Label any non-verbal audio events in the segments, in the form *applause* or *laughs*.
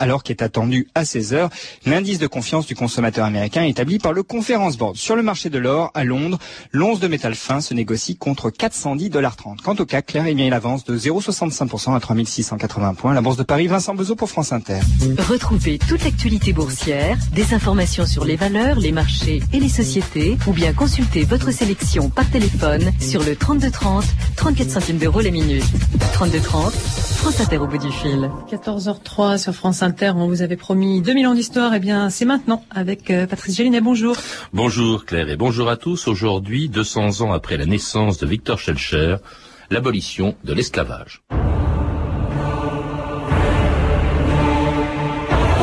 alors qu'est attendu à 16 heures l'indice de confiance du consommateur américain établi par le Conference Board. Sur le marché de l'or, à Londres, l'once de métal fin se négocie contre 410,30$. Quant au CAC, Claire, eh bien, il avance de 0,65% à 3680 points. La bourse de Paris, Vincent Bezot pour France Inter. Retrouvez toute l'actualité boursière, des informations sur les valeurs, les marchés et les sociétés, ou bien consultez votre sélection par téléphone sur le 3230, 34 centimes d'euros les minutes. 3230, France Inter au bout du fil. 14h03 sur France Inter, on vous avait promis 2000 ans d'histoire, et eh bien c'est maintenant avec euh, Patrice Gélinet, bonjour. Bonjour Claire et bonjour à tous. Aujourd'hui, 200 ans après la naissance de Victor Schellcher, l'abolition de l'esclavage.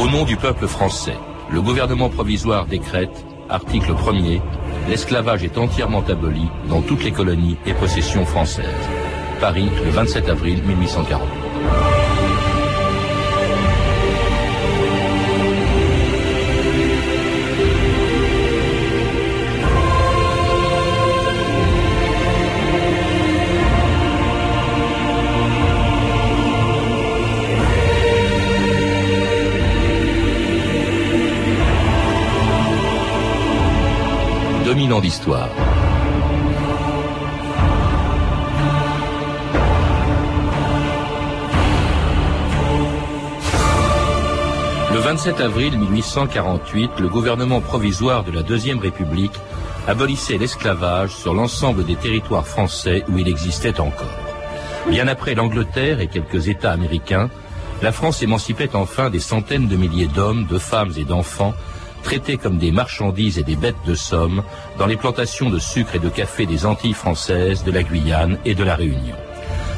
Au nom du peuple français, le gouvernement provisoire décrète, article 1er, l'esclavage est entièrement aboli dans toutes les colonies et possessions françaises. Paris, le 27 avril 1840. 2000 ans d'histoire. Le 27 avril 1848, le gouvernement provisoire de la Deuxième République abolissait l'esclavage sur l'ensemble des territoires français où il existait encore. Bien après l'Angleterre et quelques États américains, la France émancipait enfin des centaines de milliers d'hommes, de femmes et d'enfants traités comme des marchandises et des bêtes de somme dans les plantations de sucre et de café des Antilles françaises, de la Guyane et de la Réunion.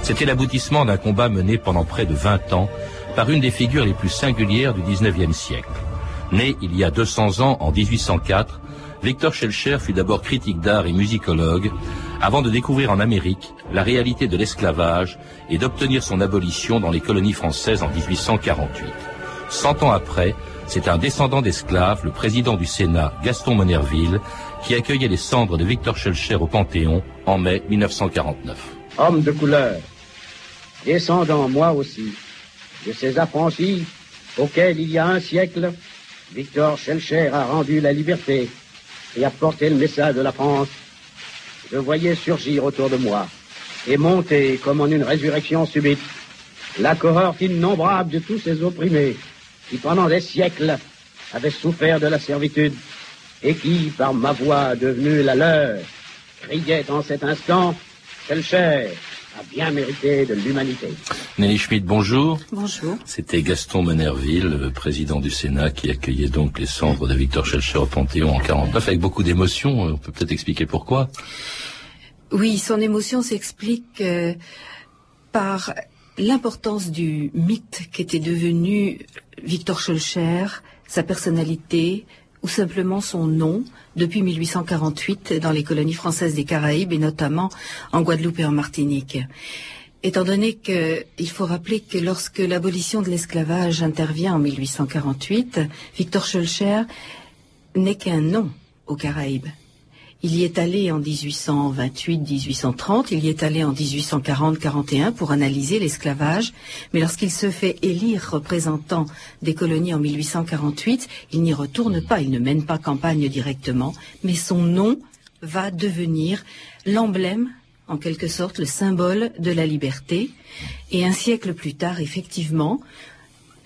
C'était l'aboutissement d'un combat mené pendant près de 20 ans par une des figures les plus singulières du XIXe siècle. Né il y a 200 ans, en 1804, Victor Schellcher fut d'abord critique d'art et musicologue, avant de découvrir en Amérique la réalité de l'esclavage et d'obtenir son abolition dans les colonies françaises en 1848. Cent ans après, c'est un descendant d'esclaves, le président du Sénat, Gaston Monerville, qui accueillait les cendres de Victor Schellcher au Panthéon en mai 1949. Homme de couleur, descendant moi aussi de ces affranchis auxquels il y a un siècle, Victor Schellcher a rendu la liberté et a porté le message de la France. Je voyais surgir autour de moi et monter comme en une résurrection subite la cohorte innombrable de tous ces opprimés qui pendant des siècles avaient souffert de la servitude et qui, par ma voix devenue la leur, criait en cet instant, cher a bien mérité de l'humanité. Nelly Schmidt, bonjour. Bonjour. C'était Gaston Menerville, président du Sénat, qui accueillait donc les cendres de Victor Schellcher au Panthéon en 49 avec beaucoup d'émotion. On peut peut-être expliquer pourquoi. Oui, son émotion s'explique euh, par l'importance du mythe qu'était devenu Victor Schulcher, sa personnalité ou simplement son nom depuis 1848 dans les colonies françaises des Caraïbes et notamment en Guadeloupe et en Martinique. Étant donné qu'il faut rappeler que lorsque l'abolition de l'esclavage intervient en 1848, Victor Schulcher n'est qu'un nom aux Caraïbes. Il y est allé en 1828-1830, il y est allé en 1840-41 pour analyser l'esclavage, mais lorsqu'il se fait élire représentant des colonies en 1848, il n'y retourne pas, il ne mène pas campagne directement, mais son nom va devenir l'emblème en quelque sorte le symbole de la liberté. Et un siècle plus tard, effectivement,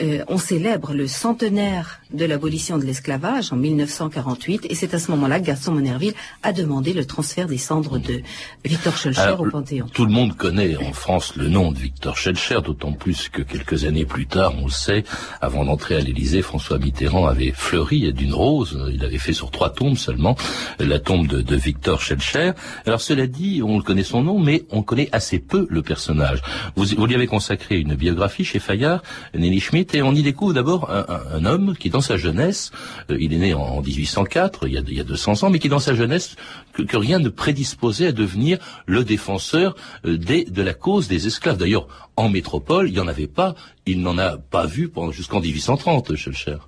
euh, on célèbre le centenaire de l'abolition de l'esclavage en 1948 et c'est à ce moment-là que Gaston Monerville a demandé le transfert des cendres de Victor Schellcher au Panthéon. Tout le monde connaît en France le nom de Victor Schellcher, d'autant plus que quelques années plus tard, on le sait, avant d'entrer à l'Élysée, François Mitterrand avait fleuri d'une rose, il avait fait sur trois tombes seulement, la tombe de, Victor Schellcher. Alors cela dit, on connaît son nom, mais on connaît assez peu le personnage. Vous, vous lui avez consacré une biographie chez Fayard, Nelly Et on y découvre d'abord un, homme qui, dans sa jeunesse, euh, il est né en, 1804, il y, a, il y, a, 200 ans, mais qui, dans sa jeunesse, que, rien ne prédisposait à devenir le défenseur euh, des, de la cause des esclaves. D'ailleurs, en métropole, il n'y en avait pas, il n'en a pas vu jusqu'en 1830, cher.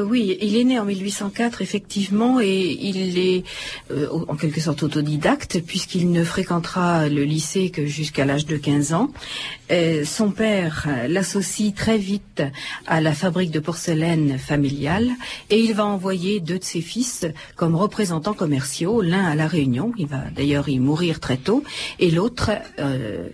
Oui, il est né en 1804 effectivement et il est euh, en quelque sorte autodidacte puisqu'il ne fréquentera le lycée que jusqu'à l'âge de 15 ans. Euh, son père l'associe très vite à la fabrique de porcelaine familiale et il va envoyer deux de ses fils comme représentants commerciaux, l'un à la Réunion, il va d'ailleurs y mourir très tôt, et l'autre euh,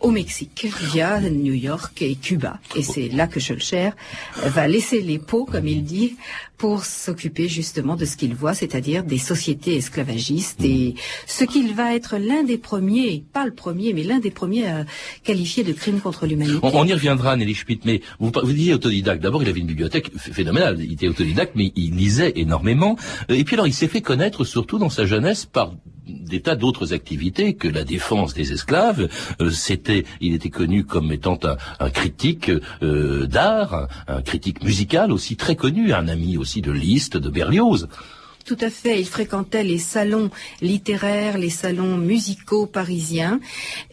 au Mexique via New York et Cuba. Et c'est là que Schulcher va laisser les pots, comme il dit, pour s'occuper justement de ce qu'il voit, c'est-à-dire des sociétés esclavagistes et ce qu'il va être l'un des premiers, pas le premier, mais l'un des premiers à qualifier de crime contre l'humanité. On, y reviendra, Nelly Schmitt, mais vous, vous disiez autodidacte. D'abord, il avait une bibliothèque phénoménale. Il était autodidacte, mais il lisait énormément. Et puis alors, il s'est fait connaître surtout dans sa jeunesse par des d'autres activités que la défense des esclaves. Euh, c'était, il était connu comme étant un, critique euh, d'art, un, critique musical aussi très connu, un ami aussi de Liszt, de Berlioz. Tout à fait. Il fréquentait les salons littéraires, les salons musicaux parisiens.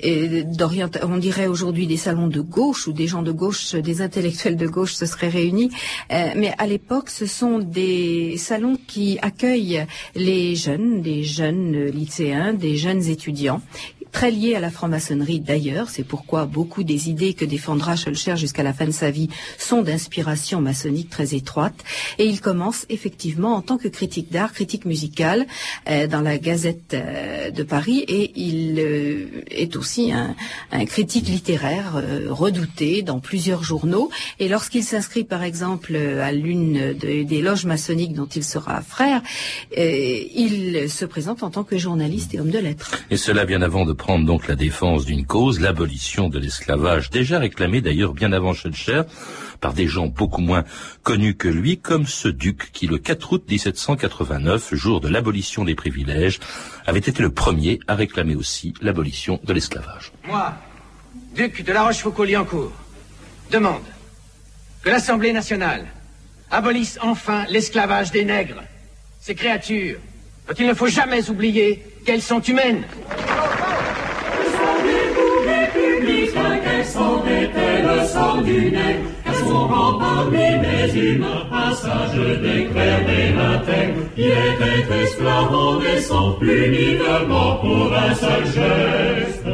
On dirait aujourd'hui des salons de gauche où des gens de gauche, des intellectuels de gauche se seraient réunis. Euh, mais à l'époque, ce sont des salons qui accueillent les jeunes, des jeunes lycéens, des jeunes étudiants très lié à la franc-maçonnerie d'ailleurs. C'est pourquoi beaucoup des idées que défendra Schulcher jusqu'à la fin de sa vie sont d'inspiration maçonnique très étroite. Et il commence effectivement en tant que critique d'art, critique musicale euh, dans la Gazette euh, de Paris et il euh, est aussi un, critique littéraire redouté dans plusieurs journaux. Et lorsqu'il s'inscrit par exemple à l'une des loges maçonniques dont il sera frère, il se présente en tant que journaliste et homme de lettres. Et cela bien avant de donc la défense d'une cause, l'abolition de l'esclavage, déjà réclamée d'ailleurs bien avant Schulcher par des gens beaucoup moins connus que lui, comme ce duc qui, le 4 août 1789, jour de l'abolition des privilèges, avait été le premier à réclamer aussi l'abolition de l'esclavage. Moi, duc de la Rochefoucauld-Liancourt, demande que l'Assemblée nationale abolisse enfin l'esclavage des nègres, ces créatures dont il ne faut jamais oublier qu'elles sont humaines. Sang du nez, elles sont parmi les humains, passage d'éclair des intègres, qui était esclave en naissant punitivement pour un seul geste.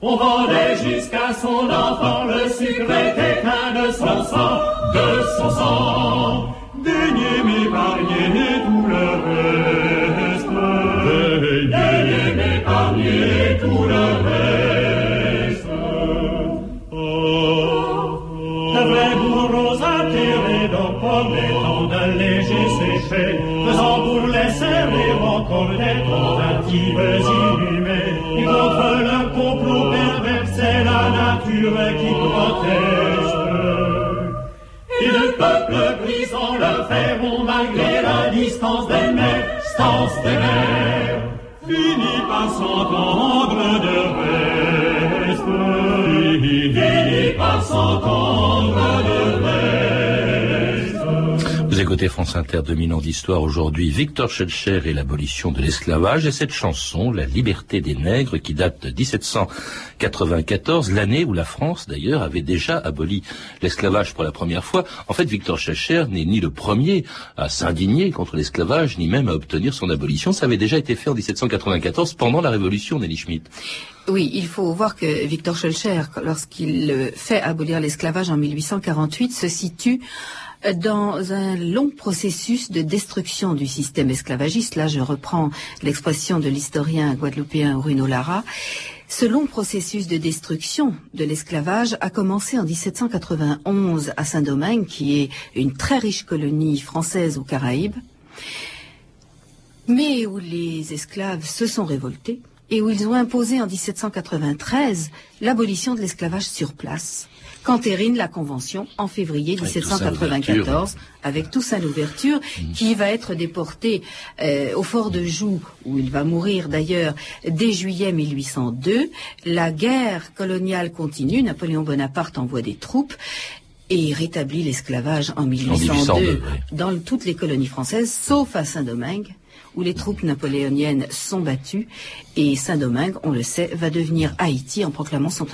On vendait jusqu'à son enfant le sucre était qu'un de son sang, de son sang. Daignez m'épargner tout le reste. Encore des Écoutez France Inter 2000 ans d'histoire aujourd'hui, Victor Schellcher et l'abolition de l'esclavage et cette chanson, La liberté des nègres, qui date de 1794, l'année où la France d'ailleurs avait déjà aboli l'esclavage pour la première fois. En fait, Victor Schellcher n'est ni le premier à s'indigner contre l'esclavage, ni même à obtenir son abolition. Ça avait déjà été fait en 1794 pendant la Révolution, Nelly Schmidt. Oui, il faut voir que Victor Schellcher, lorsqu'il fait abolir l'esclavage en 1848, se situe dans un long processus de destruction du système esclavagiste. Là, je reprends l'expression de l'historien guadeloupéen Bruno Lara. Ce long processus de destruction de l'esclavage a commencé en 1791 à Saint-Domingue, qui est une très riche colonie française aux Caraïbes, mais où les esclaves se sont révoltés et où ils ont imposé en 1793 l'abolition de l'esclavage sur place qu'entérine la Convention en février 1794 avec Toussaint l'ouverture mm. qui va être déporté euh, au fort de Joux où il va mourir d'ailleurs dès juillet 1802. La guerre coloniale continue, Napoléon Bonaparte envoie des troupes et rétablit l'esclavage en 1802, dans toutes les colonies françaises, sauf à Saint-Domingue, où les troupes napoléoniennes sont battues et Saint-Domingue, on le sait, va devenir Haïti en proclamant son,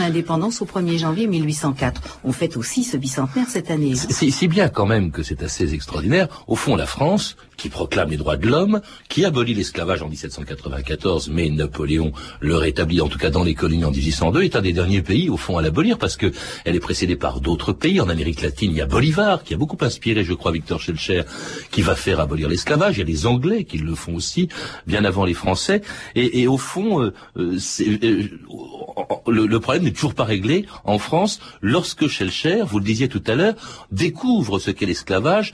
indépendance au 1er janvier 1804. On fête aussi ce bicentenaire cette année. C'est si bien quand même que c'est assez extraordinaire. Au fond, la France, qui proclame les droits de l'homme, qui abolit l'esclavage en 1794, mais Napoléon le rétablit en tout cas dans les colonies en 1802, est un des derniers pays au fond à l'abolir parce que elle est précédée par d'autres pays. En Amérique latine, il y a Bolivar qui a beaucoup inspiré, je crois, Victor Schellcher, qui va faire abolir l'esclavage. Il y a les Anglais qui le font aussi, bien avant les Français. Et, au fond, euh, euh, euh, le, problème n'est toujours pas réglé en France lorsque Schellcher, vous le disiez tout à l'heure, découvre ce qu'est l'esclavage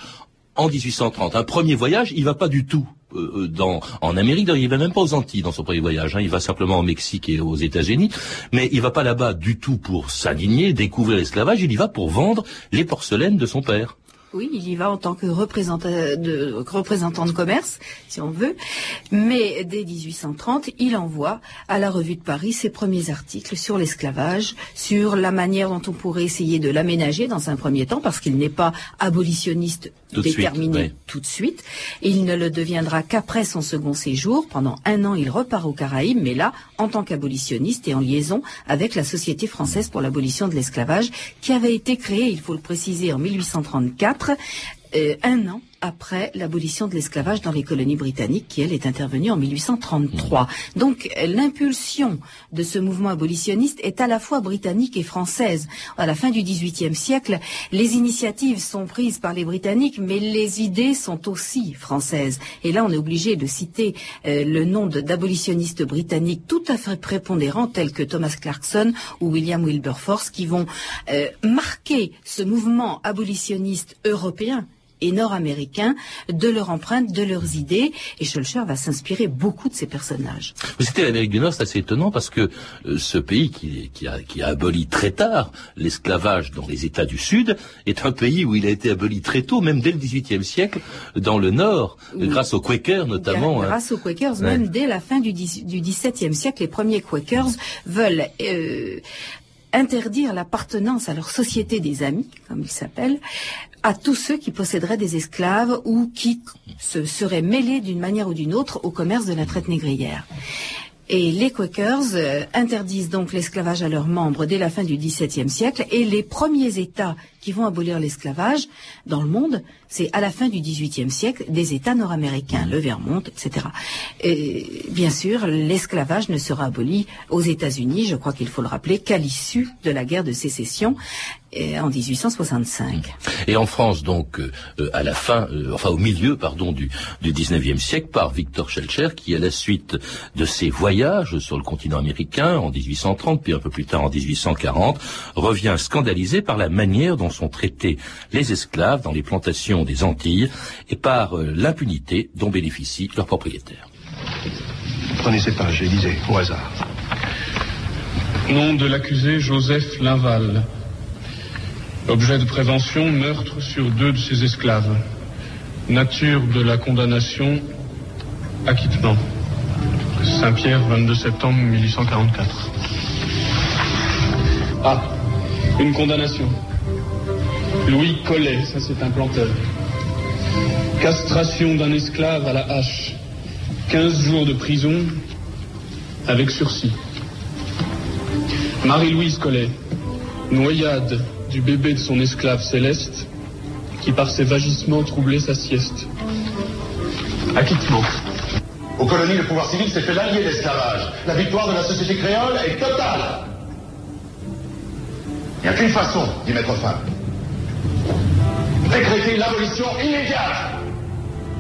en 1830. Un premier voyage, il va pas du tout dans, en Amérique, il va même pas aux Antilles dans son premier voyage, hein. il va simplement au Mexique et aux États-Unis, mais il va pas là-bas du tout pour s'indigner, découvrir l'esclavage, il y va pour vendre les porcelaines de son père. Oui, il y va en tant que représentant de, représentant de commerce, si on veut. Mais dès 1830, il envoie à la Revue de Paris ses premiers articles sur l'esclavage, sur la manière dont on pourrait essayer de l'aménager dans un premier temps, parce qu'il n'est pas abolitionniste déterminé tout de suite. il ne le deviendra qu'après son second séjour. Pendant un an, il repart aux Caraïbes, mais là, en tant qu'abolitionniste et en liaison avec la Société française pour l'abolition de l'esclavage, qui avait été créée, il faut le préciser, en 1834, euh, un an après l'abolition de l'esclavage dans les colonies britanniques, qui elle est intervenue en 1833. Donc l'impulsion de ce mouvement abolitionniste est à la fois britannique et française. À la fin du XVIIIe siècle, les initiatives sont prises par les Britanniques, mais les idées sont aussi françaises. Et là, on est obligé de citer euh, le nom d'abolitionnistes britanniques tout à fait prépondérants, tels que Thomas Clarkson ou William Wilberforce, qui vont euh, marquer ce mouvement abolitionniste européen et nord-américains de leur empreinte, de leurs idées. Et Schulcher va s'inspirer beaucoup de ces personnages. C'était l'Amérique du Nord, c'est assez étonnant parce que euh, ce pays qui, a, qui a aboli très tard l'esclavage dans les États du Sud est un pays où il a été aboli très tôt, même dès le XVIIIe siècle, dans le Nord, grâce aux Quakers notamment. Hein. Grâce aux Quakers, même dès la fin du, XVIIe siècle, les premiers Quakers veulent euh, interdire l'appartenance à leur société des amis, comme ils s'appellent, à tous ceux qui posséderaient des esclaves ou qui se seraient mêlés d'une manière ou d'une autre au commerce de la traite négrière. Et les Quakers euh, interdisent donc l'esclavage à leurs membres dès la fin du XVIIe siècle et les premiers États qui vont abolir l'esclavage dans le monde, c'est à la fin du XVIIIe siècle des États nord-américains, le Vermont, etc. Et bien sûr, l'esclavage ne sera aboli aux États-Unis, je crois qu'il faut le rappeler, qu'à l'issue de la guerre de sécession en 1865. Et en France, donc, euh, à la fin, euh, enfin au milieu, pardon, du, du 19e siècle, par Victor Schellcher, qui, à la suite de ses voyages sur le continent américain en 1830, puis un peu plus tard en 1840, revient scandalisé par la manière dont sont traités les esclaves dans les plantations des Antilles et par euh, l'impunité dont bénéficient leurs propriétaires. Prenez ces pages et lisez au hasard. Nom de l'accusé Joseph Linval. Objet de prévention, meurtre sur deux de ses esclaves. Nature de la condamnation, acquittement. Saint-Pierre, 22 septembre 1844. Ah, une condamnation. Louis Collet, ça c'est un planteur. Castration d'un esclave à la hache. 15 jours de prison avec sursis. Marie-Louise Collet, noyade du bébé de son esclave céleste qui par ses vagissements troublait sa sieste. Acquittement. Aux colonies, le pouvoir civil s'est fait l'allié d'esclavage. La victoire de la société créole est totale. Il n'y a qu'une façon d'y mettre fin décréter l'abolition immédiate.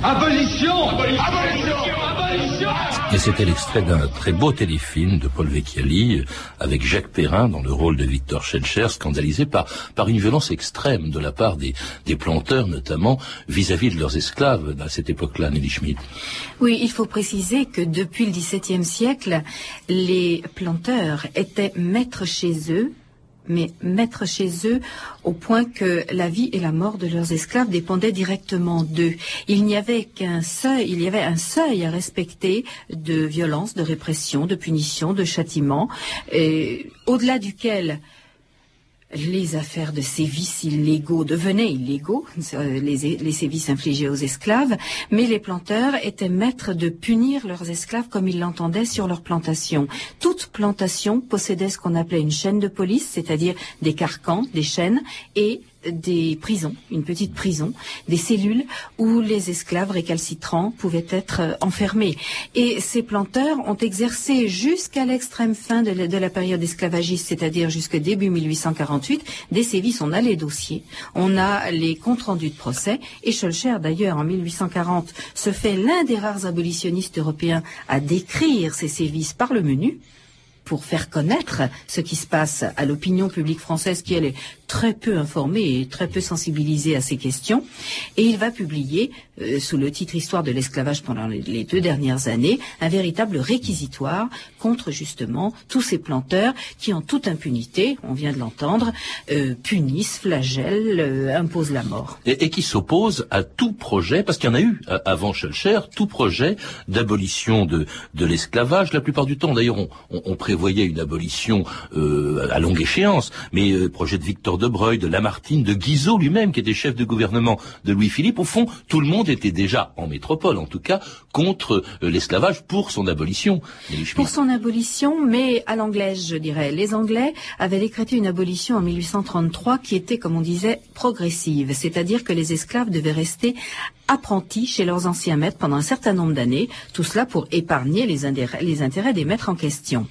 Abolition Abolition Abolition Et c'était l'extrait d'un très beau téléfilm de Paul Vecchiali avec Jacques Perrin dans le rôle de Victor Schellcher, scandalisé par, par une violence extrême de la part des, des planteurs, notamment vis-à-vis de leurs esclaves à cette époque-là, Nelly Schmidt. Oui, il faut préciser que depuis le XVIIe siècle, les planteurs étaient maîtres chez eux mais mettre chez eux au point que la vie et la mort de leurs esclaves dépendaient directement d'eux. Il n'y avait qu'un seuil, il y avait un seuil à respecter de violence, de répression, de punition, de châtiment, au-delà duquel les affaires de sévices illégaux devenaient illégaux, euh, les, sévices infligés aux esclaves, mais les planteurs étaient maîtres de punir leurs esclaves comme ils l'entendaient sur leur plantation. Toute plantation possédait ce qu'on appelait une chaîne de police, c'est-à-dire des carcans, des chaînes, et des prisons, une petite prison, des cellules où les esclaves récalcitrants pouvaient être euh, enfermés. Et ces planteurs ont exercé jusqu'à l'extrême fin de la, période esclavagiste, c'est-à-dire jusqu'au début 1848, des sévices. On a les dossiers, on a les comptes rendus de procès, et Schulcher, d'ailleurs, en 1840, se fait l'un des rares abolitionnistes européens à décrire ces sévices par le menu, pour faire connaître ce qui se passe à l'opinion publique française qui est très peu informée et très peu sensibilisée à ces questions. Et il va publier, euh, sous le titre Histoire de l'esclavage pendant les, deux dernières années, un véritable réquisitoire contre justement tous ces planteurs qui, en toute impunité, on vient de l'entendre, euh, punissent, flagellent, euh, imposent la mort. Et, qui s'opposent à tout projet, parce qu'il y en a eu avant Schulcher, tout projet d'abolition de, de l'esclavage. La plupart du temps, d'ailleurs, on, on, prévoyait une abolition à longue échéance, mais projet de De Breuil, de Lamartine, de Guizot lui-même, qui était chef de gouvernement de Louis-Philippe, au fond, tout le monde était déjà, en métropole en tout cas, contre euh, l'esclavage pour son abolition. Pour son abolition, mais à l'anglaise, je dirais. Les Anglais avaient décrété une abolition en 1833 qui était, comme on disait, progressive, c'est-à-dire que les esclaves devaient rester apprentis chez leurs anciens maîtres pendant un certain nombre d'années, tout cela pour épargner les, les intérêts des maîtres en question.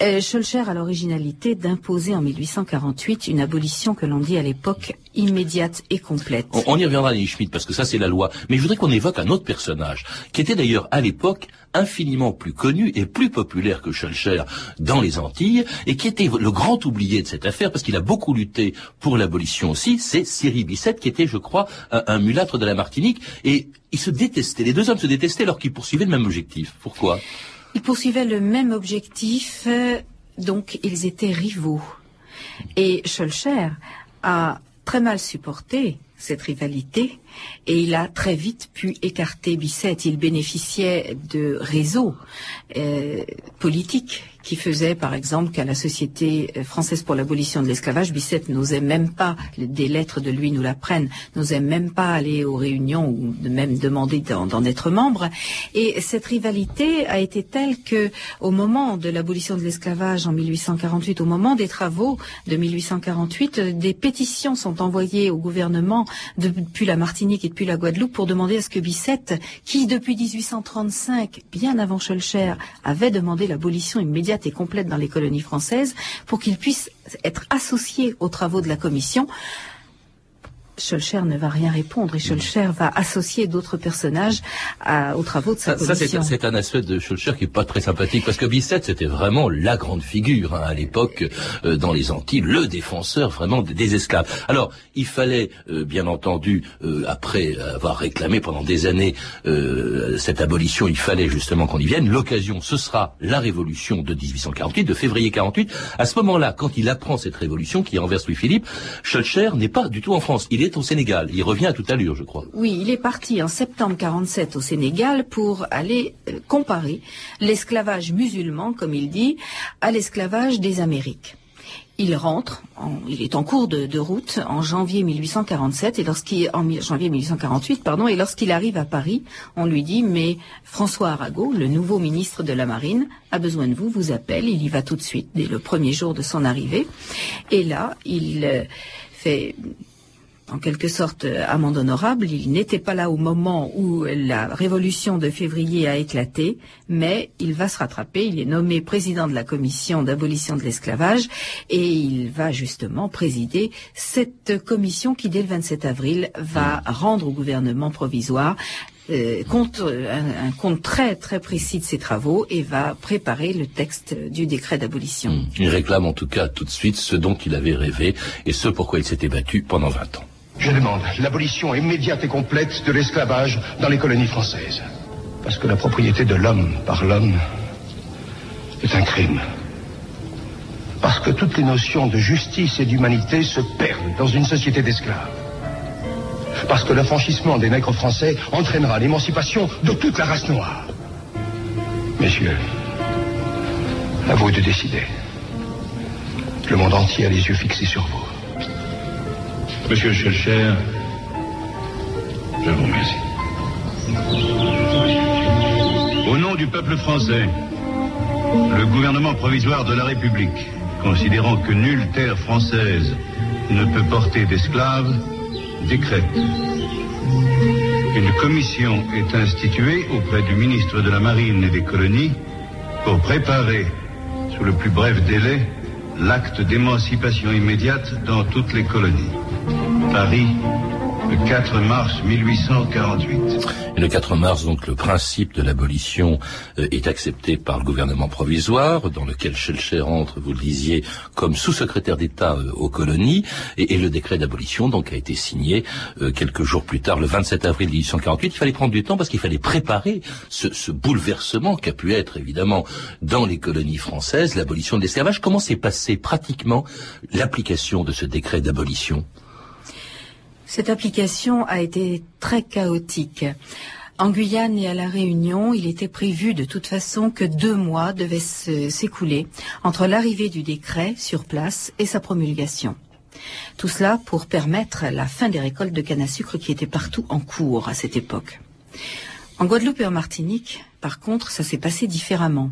Euh, Schulcher a l'originalité d'imposer en 1848 une abolition que l'on dit à l'époque immédiate et complète. On, y reviendra, Nelly Schmidt, parce que ça c'est la loi. Mais je voudrais qu'on évoque un autre personnage, qui était d'ailleurs à l'époque infiniment plus connu et plus populaire que Schulcher dans les Antilles, et qui était le grand oublié de cette affaire, parce qu'il a beaucoup lutté pour l'abolition aussi, c'est Cyril Bissette, qui était, je crois, un, un mulâtre de la Martinique, et ils se détestaient, les deux hommes se détestaient alors qu'ils poursuivaient le même objectif. Pourquoi? Ils poursuivaient le même objectif, euh, donc ils étaient rivaux. Et Schulcher a très mal supporté cette rivalité et il a très vite pu écarter Bissette. Il bénéficiait de réseaux euh, politiques qui faisait par exemple qu'à la Société française pour l'abolition de l'esclavage, Bicêtre n'osait même pas, des lettres de lui nous l'apprennent, n'osait même pas aller aux réunions ou même demander d'en être membre. Et cette rivalité a été telle que, au moment de l'abolition de l'esclavage en 1848, au moment des travaux de 1848, des pétitions sont envoyées au gouvernement depuis la Martinique et depuis la Guadeloupe pour demander à ce que Bicêtre, qui depuis 1835, bien avant Schulcher, avait demandé l'abolition immédiate et complète dans les colonies françaises pour qu'il puisse être associé aux travaux de la commission. Schulcher ne va rien répondre et Schulcher va associer d'autres personnages aux travaux de sa ça, commission. Ça, c'est un aspect de Schulcher qui est pas très sympathique parce que Bisset, c'était vraiment la grande figure hein, à l'époque euh, dans les Antilles, le défenseur vraiment des, esclaves. Alors, il fallait, euh, bien entendu, euh, après avoir réclamé pendant des années cette abolition, il fallait justement qu'on y vienne. L'occasion, ce sera la révolution de 1848, de février 48. À ce moment-là, quand il apprend cette révolution qui renverse Louis-Philippe, Schulcher n'est pas du tout en France. Il est au Sénégal. Il revient à toute allure, je crois. Oui, il est parti en septembre 47 au Sénégal pour aller euh, comparer l'esclavage musulman, comme il dit, à l'esclavage des Amériques. Il rentre, il est en cours de, route en janvier 1847 et lorsqu'il en janvier 1848 pardon et lorsqu'il arrive à Paris, on lui dit mais François Arago, le nouveau ministre de la Marine, a besoin de vous, vous appelle, il y va tout de suite dès le premier jour de son arrivée et là il euh, fait en quelque sorte euh, amende honorable. Il n'était pas là au moment où la révolution de février a éclaté, mais il va se rattraper. Il est nommé président de la commission d'abolition de l'esclavage et il va justement présider cette commission qui, dès le 27 avril, va rendre au gouvernement provisoire euh, compte, un, compte très très précis de ses travaux et va préparer le texte du décret d'abolition. Il réclame en tout cas tout de suite ce dont il avait rêvé et ce pourquoi il s'était battu pendant 20 ans. Je demande l'abolition immédiate et complète de l'esclavage dans les colonies françaises. Parce que la propriété de l'homme par l'homme est un crime. Parce que toutes les notions de justice et d'humanité se perdent dans une société d'esclaves. Parce que l'affranchissement des nègres français entraînera l'émancipation de toute la race noire. Messieurs, à vous de décider. Le monde entier a les yeux fixés sur vous. Monsieur Schulcher, je vous remercie. Au nom du peuple français, le gouvernement provisoire de la République, considérant que nulle terre française ne peut porter d'esclaves, décrète. Une commission est instituée auprès du ministre de la Marine et des colonies pour préparer, sous le plus bref délai, l'acte d'émancipation immédiate dans toutes les colonies. Paris, le 4 mars 1848. Le 4 mars, donc, le principe de l'abolition euh, est accepté par le gouvernement provisoire, dans lequel Schellcher entre, vous le disiez, comme sous-secrétaire d'État euh, aux colonies, et, le décret d'abolition, donc, a été signé euh, quelques jours plus tard, le 27 avril 1848. Il fallait prendre du temps parce qu'il fallait préparer ce, ce bouleversement qu'a pu être, évidemment, dans les colonies françaises, l'abolition de l'esclavage. Comment s'est passé pratiquement l'application de ce décret d'abolition? Cette application a été très chaotique. En Guyane et à La Réunion, il était prévu de toute façon que deux mois devaient s'écouler entre l'arrivée du décret sur place et sa promulgation. Tout cela pour permettre la fin des récoltes de canne à sucre qui étaient partout en cours à cette époque. En Guadeloupe et en Martinique, par contre, ça s'est passé différemment.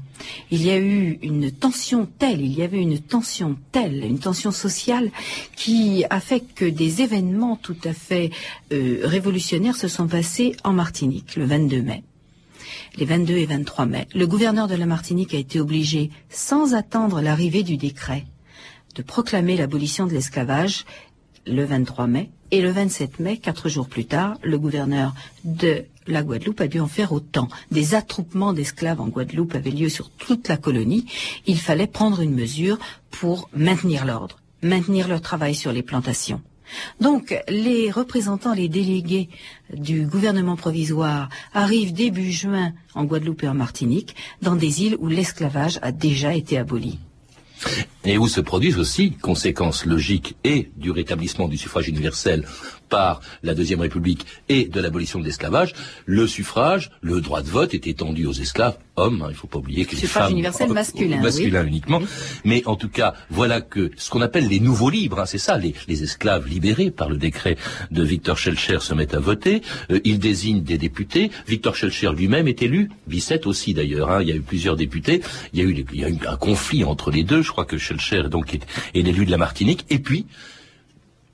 Il y a eu une tension telle, il y avait une tension telle, une tension sociale qui a fait que des événements tout à fait euh, révolutionnaires se sont passés en Martinique le 22 mai. Les 22 et 23 mai, le gouverneur de la Martinique a été obligé, sans attendre l'arrivée du décret, de proclamer l'abolition de l'esclavage le 23 mai. Et le 27 mai, quatre jours plus tard, le gouverneur de la Guadeloupe a dû en faire autant. Des attroupements d'esclaves en Guadeloupe avaient lieu sur toute la colonie. Il fallait prendre une mesure pour maintenir l'ordre, maintenir leur travail sur les plantations. Donc, les représentants, les délégués du gouvernement provisoire arrivent début juin en Guadeloupe et en Martinique, dans des îles où l'esclavage a déjà été aboli. et où se produisent aussi conséquences logiques et du rétablissement du suffrage universel par la Deuxième République et de l'abolition de l'esclavage, le suffrage, le droit de vote est étendu aux esclaves, hommes, hein, il ne faut pas oublier que les Suffrage femmes... universel masculin, *laughs* Masculin oui. uniquement. Mais en tout cas, voilà que ce qu'on appelle les nouveaux libres, hein, c'est ça, les, les esclaves libérés par le décret de Victor Schellcher se mettent à voter, Euh, il désigne des députés, Victor Schellcher lui-même est élu, Bicêtre aussi d'ailleurs, hein, il y a eu plusieurs députés, il y a eu, il y a eu un conflit entre les deux, je crois que Schellcher donc est, est l'élu de la Martinique, et puis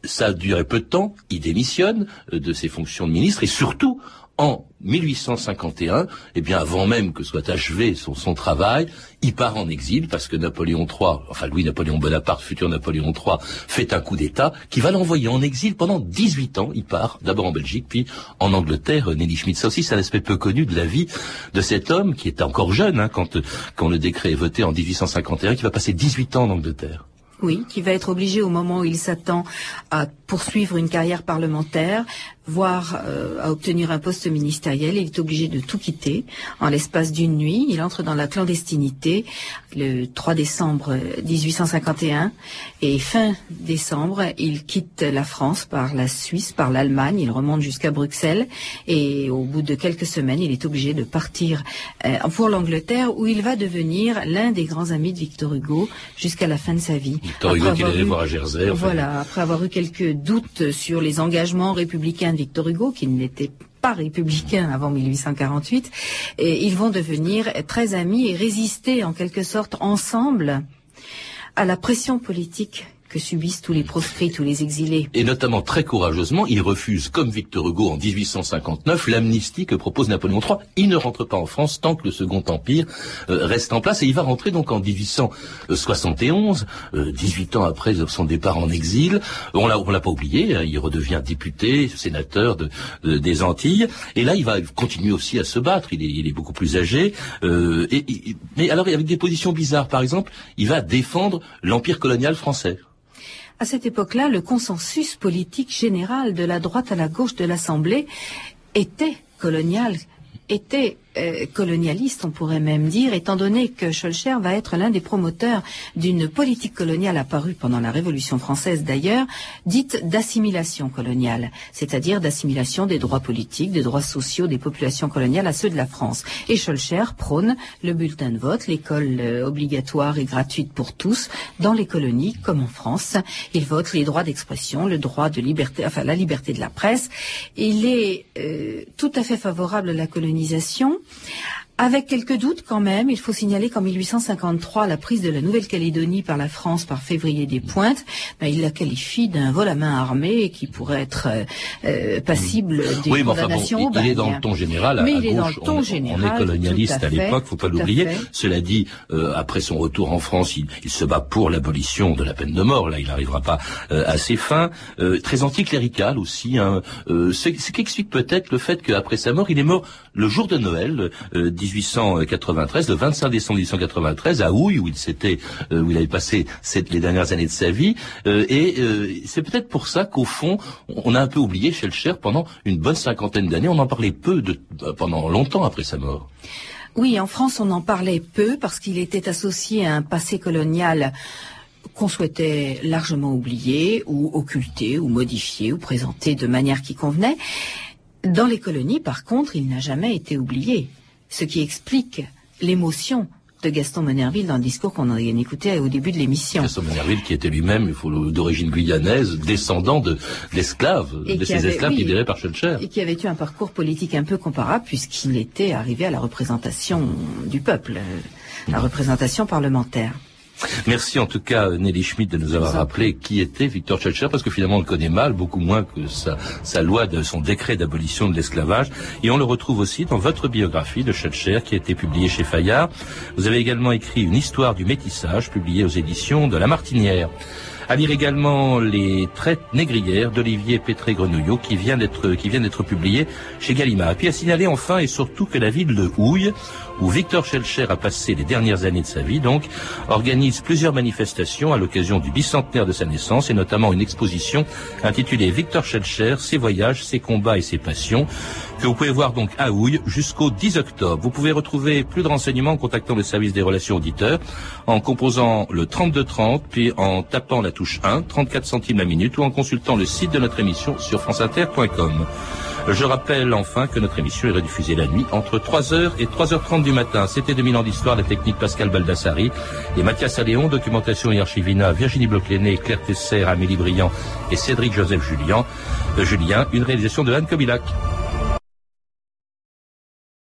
ça a duré peu de temps, il démissionne euh, de ses fonctions de ministre et surtout en 1851, eh bien avant même que soit achevé son, travail, il part en exil parce que Napoléon III, enfin Louis-Napoléon Bonaparte, futur Napoléon III, fait un coup d'État qui va l'envoyer en exil pendant 18 ans. Il part d'abord en Belgique, puis en Angleterre. Euh, Nelly Schmidt, ça aussi c'est un aspect peu connu de la vie de cet homme qui était encore jeune hein, quand, quand le décret est voté en 1851, qui va passer 18 ans en Angleterre. Oui, qui va être obligé au moment où il s'attend à poursuivre une carrière parlementaire, voire euh, à obtenir un poste ministériel. Il est obligé de tout quitter en l'espace d'une nuit. Il entre dans la clandestinité le 3 décembre 1851 et fin décembre, il quitte la France par la Suisse, par l'Allemagne. Il remonte jusqu'à Bruxelles et au bout de quelques semaines, il est obligé de partir euh, pour l'Angleterre où il va devenir l'un des grands amis de Victor Hugo jusqu'à la fin de sa vie. Victor Hugo qu'il allait eu- voir à Jersey. enfin. Voilà, après avoir eu quelques doutes sur les engagements républicains Victor Hugo, qui n'était pas républicain avant 1848, et ils vont devenir très amis et résister en quelque sorte ensemble à la pression politique que subissent tous les proscrits, tous les exilés. Et notamment très courageusement, il refuse, comme Victor Hugo en 1859, l'amnistie que propose Napoléon III. Il ne rentre pas en France tant que le Second Empire euh, reste en place et il va rentrer donc en 1871, euh, 18 ans après son départ en exil. On l'a, on l'a pas oublié, hein, il redevient député, sénateur de, de- des Antilles. Et là, il va continuer aussi à se battre. Il est, il est beaucoup plus âgé. euh, et- mais alors, avec des positions bizarres, par exemple, il va défendre l'empire colonial français. À cette époque-là, le consensus politique général de la droite à la gauche de l'Assemblée était colonial, était euh, colonialiste, on pourrait même dire, étant donné que Schulcher va être l'un des promoteurs d'une politique coloniale apparue pendant la Révolution française d'ailleurs, dite d'assimilation coloniale, c'est-à-dire d'assimilation des droits politiques, des droits sociaux des populations coloniales à ceux de la France. Et Schulcher prône le bulletin de vote, l'école euh, obligatoire et gratuite pour tous, dans les colonies comme en France. Il vote les droits d'expression, le droit de liberté, enfin la liberté de la presse. Il est euh, tout à fait favorable à la colonisation. Avec quelques doutes quand même, il faut signaler qu'en 1853, la prise de la Nouvelle-Calédonie par la France par février des Pointes, ben, il la qualifie d'un vol à main armée qui pourrait être euh, euh passible des oui, mais enfin bon, il, il est dans le ton général. À, Mais à il est dans gauche, le ton on, général, on est colonialiste à à l'époque, faut pas l'oublier. Cela dit, euh, après son retour en France, il, il se bat pour l'abolition de la peine de mort. Là, il n'arrivera pas euh, à ses fins. Euh, très anticlérical aussi. Hein. Euh, ce, ce qui explique peut-être le fait qu'après sa mort, il est mort le jour de Noël, euh, 1893, le 25 décembre 1893, à Houille, où il s'était, euh, où il avait passé les dernières années de sa vie. Euh, et euh, c'est peut-être pour ça qu'au fond, on a un peu oublié Schellcher pendant une bonne cinquantaine d'années. On en parlait peu de, euh, pendant longtemps après sa mort. Oui, en France, on en parlait peu parce qu'il était associé à un passé colonial qu'on souhaitait largement oublier ou occulter ou modifier ou présenter de manière qui convenait. Dans les colonies, par contre, il n'a jamais été oublié, ce qui explique l'émotion de Gaston Monerville dans le discours qu'on a écouté au début de l'émission. Gaston Monerville, qui était lui-même, d'origine guyanaise, descendant de d'esclaves, de ces avait- esclaves oui. libérés par Schellcher. Et qui avait eu un parcours politique un peu comparable puisqu'il était arrivé à la représentation du peuple, euh, la représentation parlementaire. Merci en tout cas Nelly Schmidt de nous avoir rappelé qui était Victor Schellcher parce que finalement on le connaît mal, beaucoup moins que sa, loi de son décret d'abolition de l'esclavage. Et on le retrouve aussi dans votre biographie de Schellcher qui a été publiée chez Fayard. Vous avez également écrit une histoire du métissage publiée aux éditions de La Martinière. À lire également les traites négrières d'Olivier Pétré Grenouillot qui vient d'être qui vient d'être publié chez Gallimard. Puis à signaler enfin et surtout que la ville de Houille, où Victor Schellcher a passé les dernières années de sa vie, donc, organise plusieurs manifestations à l'occasion du bicentenaire de sa naissance et notamment une exposition intitulée Victor Schellcher, ses voyages, ses combats et ses passions, que vous pouvez voir donc à Houille jusqu'au 10 octobre. Vous pouvez retrouver plus de renseignements en contactant le service des relations auditeurs en composant le 3230 puis en tapant touche 1, 34 centimes la minute ou en consultant le site de notre émission sur franceinter.com. Je rappelle enfin que notre émission est rediffusée la nuit entre 3h et 3h30 du matin. C'était 2000 ans d'histoire, la technique Pascal Baldassari et Mathias Alléon, documentation et archivina, Virginie Bloclené, Claire Tesser, Amélie Briand et Cédric Joseph Julien, euh, Julien, une réalisation de Anne Kobilac.